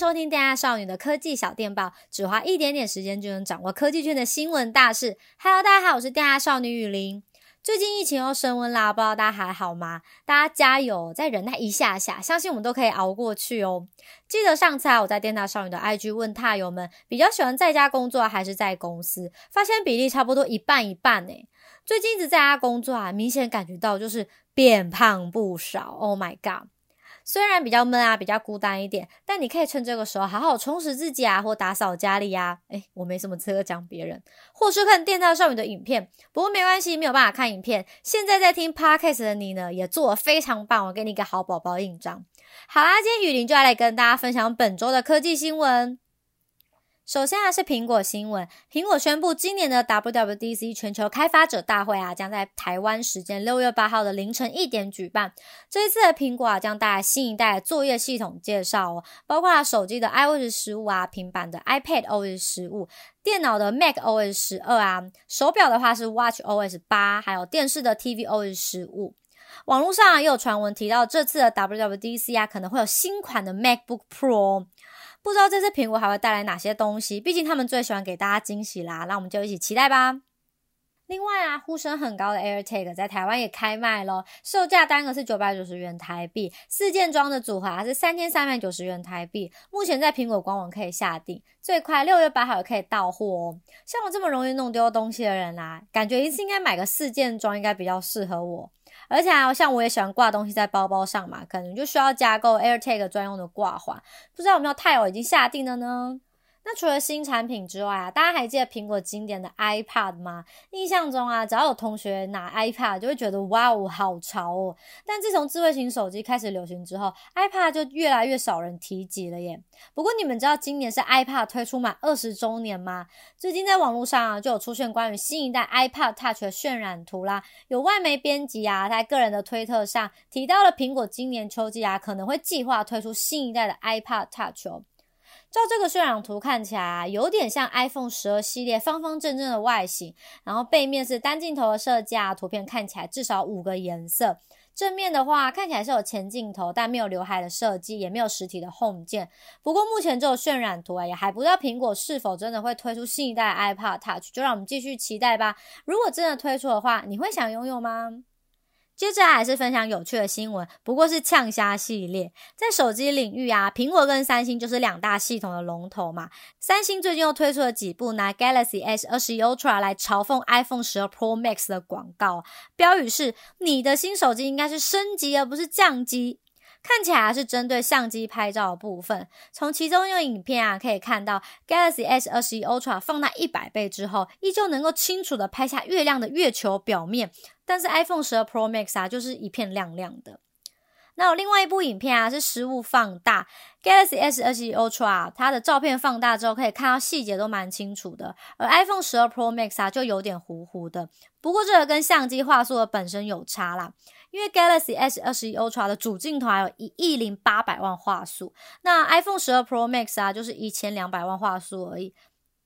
收听电犽少女的科技小电报，只花一点点时间就能掌握科技圈的新闻大事。Hello，大家好，我是电犽少女雨林。最近疫情又升温啦，不知道大家还好吗？大家加油，再忍耐一下下，相信我们都可以熬过去哦。记得上次啊，我在电大少女的 IG 问踏友们，比较喜欢在家工作还是在公司？发现比例差不多一半一半诶。最近一直在家工作啊，明显感觉到就是变胖不少。Oh my god！虽然比较闷啊，比较孤单一点，但你可以趁这个时候好好充实自己啊，或打扫家里呀。诶，我没什么资格讲别人，或是看电犽少女的影片。不过没关系，没有办法看影片。现在在听 Podcast 的你呢，也做得非常棒，我给你一个好宝宝印章。好啦，今天雨林就要来跟大家分享本周的科技新闻。首先啊，是苹果新闻。苹果宣布，今年的 WWDC 全球开发者大会啊，将在台湾时间六月八号的凌晨一点举办。这一次的苹果啊，将带来新一代的作业系统介绍哦，包括手机的 iOS 十五啊，平板的 iPad OS 十五，电脑的 Mac OS 十二啊，手表的话是 Watch OS 八，还有电视的 TV OS 十五。网络上啊，也有传闻提到，这次的 WWDC 啊，可能会有新款的 MacBook Pro。不知道这次苹果还会带来哪些东西？毕竟他们最喜欢给大家惊喜啦，那我们就一起期待吧。另外啊，呼声很高的 AirTag 在台湾也开卖咯，售价单个是九百九十元台币，四件装的组合啊是三千三百九十元台币。目前在苹果官网可以下订，最快六月八号也可以到货哦。像我这么容易弄丢东西的人啊，感觉一次应该买个四件装应该比较适合我。而且啊，像我也喜欢挂东西在包包上嘛，可能就需要加购 AirTag 专用的挂环。不知道有没有太友已经下定了呢？那除了新产品之外啊，大家还记得苹果经典的 iPad 吗？印象中啊，只要有同学拿 iPad，就会觉得哇哦，好潮哦。但自从智慧型手机开始流行之后，iPad 就越来越少人提及了耶。不过你们知道今年是 iPad 推出满二十周年吗？最近在网络上啊，就有出现关于新一代 iPad Touch 的渲染图啦。有外媒编辑啊，在个人的推特上提到了苹果今年秋季啊，可能会计划推出新一代的 iPad Touch 哦。照这个渲染图看起来，有点像 iPhone 十二系列方方正正的外形，然后背面是单镜头的设计啊，图片看起来至少五个颜色。正面的话看起来是有前镜头，但没有刘海的设计，也没有实体的 Home 键。不过目前这个渲染图啊，也还不知道苹果是否真的会推出新一代 iPad Touch，就让我们继续期待吧。如果真的推出的话，你会想拥有吗？接着还是分享有趣的新闻，不过是呛虾系列。在手机领域啊，苹果跟三星就是两大系统的龙头嘛。三星最近又推出了几部拿 Galaxy S 二十 Ultra 来嘲讽 iPhone 十二 Pro Max 的广告，标语是：“你的新手机应该是升级而不是降级。”看起来是针对相机拍照的部分，从其中用影片啊可以看到，Galaxy S 二十一 Ultra 放大一百倍之后，依旧能够清楚的拍下月亮的月球表面，但是 iPhone 十二 Pro Max 啊就是一片亮亮的。那有另外一部影片啊是实物放大，Galaxy S 二十一 Ultra 它的照片放大之后可以看到细节都蛮清楚的，而 iPhone 十二 Pro Max 啊就有点糊糊的。不过这个跟相机画素的本身有差啦。因为 Galaxy S 二十一 Ultra 的主镜头还有一亿零八百万画素，那 iPhone 十二 Pro Max 啊就是一千两百万画素而已。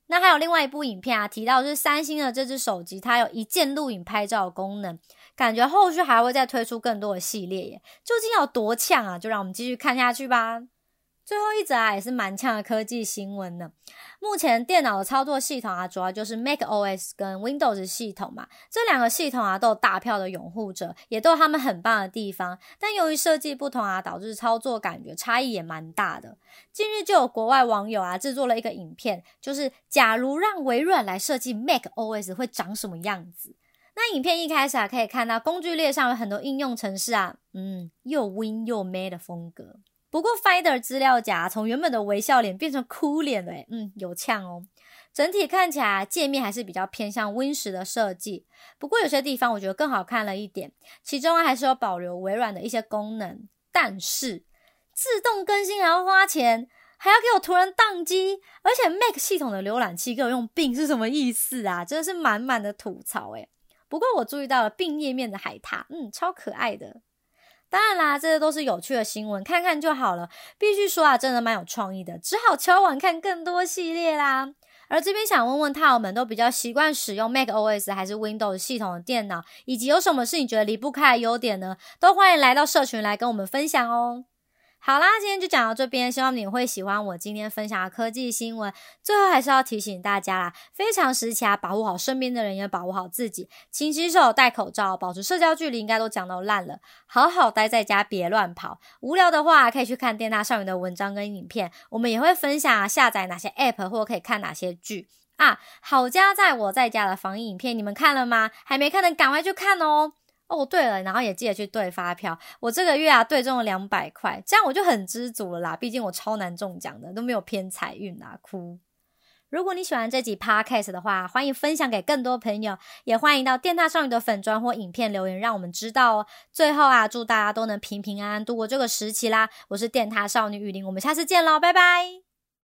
那还有另外一部影片啊，提到是三星的这支手机，它有一键录影拍照功能，感觉后续还会再推出更多的系列耶。究竟有多呛啊？就让我们继续看下去吧。最后一则啊，也是蛮呛的科技新闻呢。目前电脑的操作系统啊，主要就是 Mac OS 跟 Windows 系统嘛。这两个系统啊，都有大票的拥护者，也都有他们很棒的地方。但由于设计不同啊，导致操作感觉差异也蛮大的。近日就有国外网友啊，制作了一个影片，就是假如让微软来设计 Mac OS 会长什么样子。那影片一开始啊，可以看到工具列上有很多应用程式啊，嗯，又 Win 又 Mad 的风格。不过，Finder 资料夹从原本的微笑脸变成哭脸了，诶，嗯，有呛哦。整体看起来界面还是比较偏向 Win 十的设计，不过有些地方我觉得更好看了一点。其中还是有保留微软的一些功能，但是自动更新还要花钱，还要给我突然宕机，而且 Mac 系统的浏览器给我用 Bing 是什么意思啊？真的是满满的吐槽诶。不过我注意到了 Bing 页面的海獭，嗯，超可爱的。当然啦，这些都是有趣的新闻，看看就好了。必须说啊，真的蛮有创意的，只好敲碗看更多系列啦。而这边想问问踏友们，都比较习惯使用 Mac OS 还是 Windows 系统的电脑，以及有什么是你觉得离不开的优点呢？都欢迎来到社群来跟我们分享哦。好啦，今天就讲到这边，希望你会喜欢我今天分享的科技新闻。最后还是要提醒大家啦，非常时期啊，保护好身边的人，也保护好自己。勤洗手、戴口罩、保持社交距离，应该都讲到烂了。好好待在家，别乱跑。无聊的话，可以去看电大少女的文章跟影片。我们也会分享，下载哪些 App 或可以看哪些剧啊。好家在我在家的防疫影片，你们看了吗？还没看的，赶快去看哦。哦，对了，然后也记得去兑发票。我这个月啊，兑中了两百块，这样我就很知足了啦。毕竟我超难中奖的，都没有偏财运啊，哭。如果你喜欢这集 Podcast 的话，欢迎分享给更多朋友，也欢迎到电塔少女的粉专或影片留言，让我们知道哦。最后啊，祝大家都能平平安安度过这个时期啦。我是电塔少女雨林，我们下次见喽，拜拜。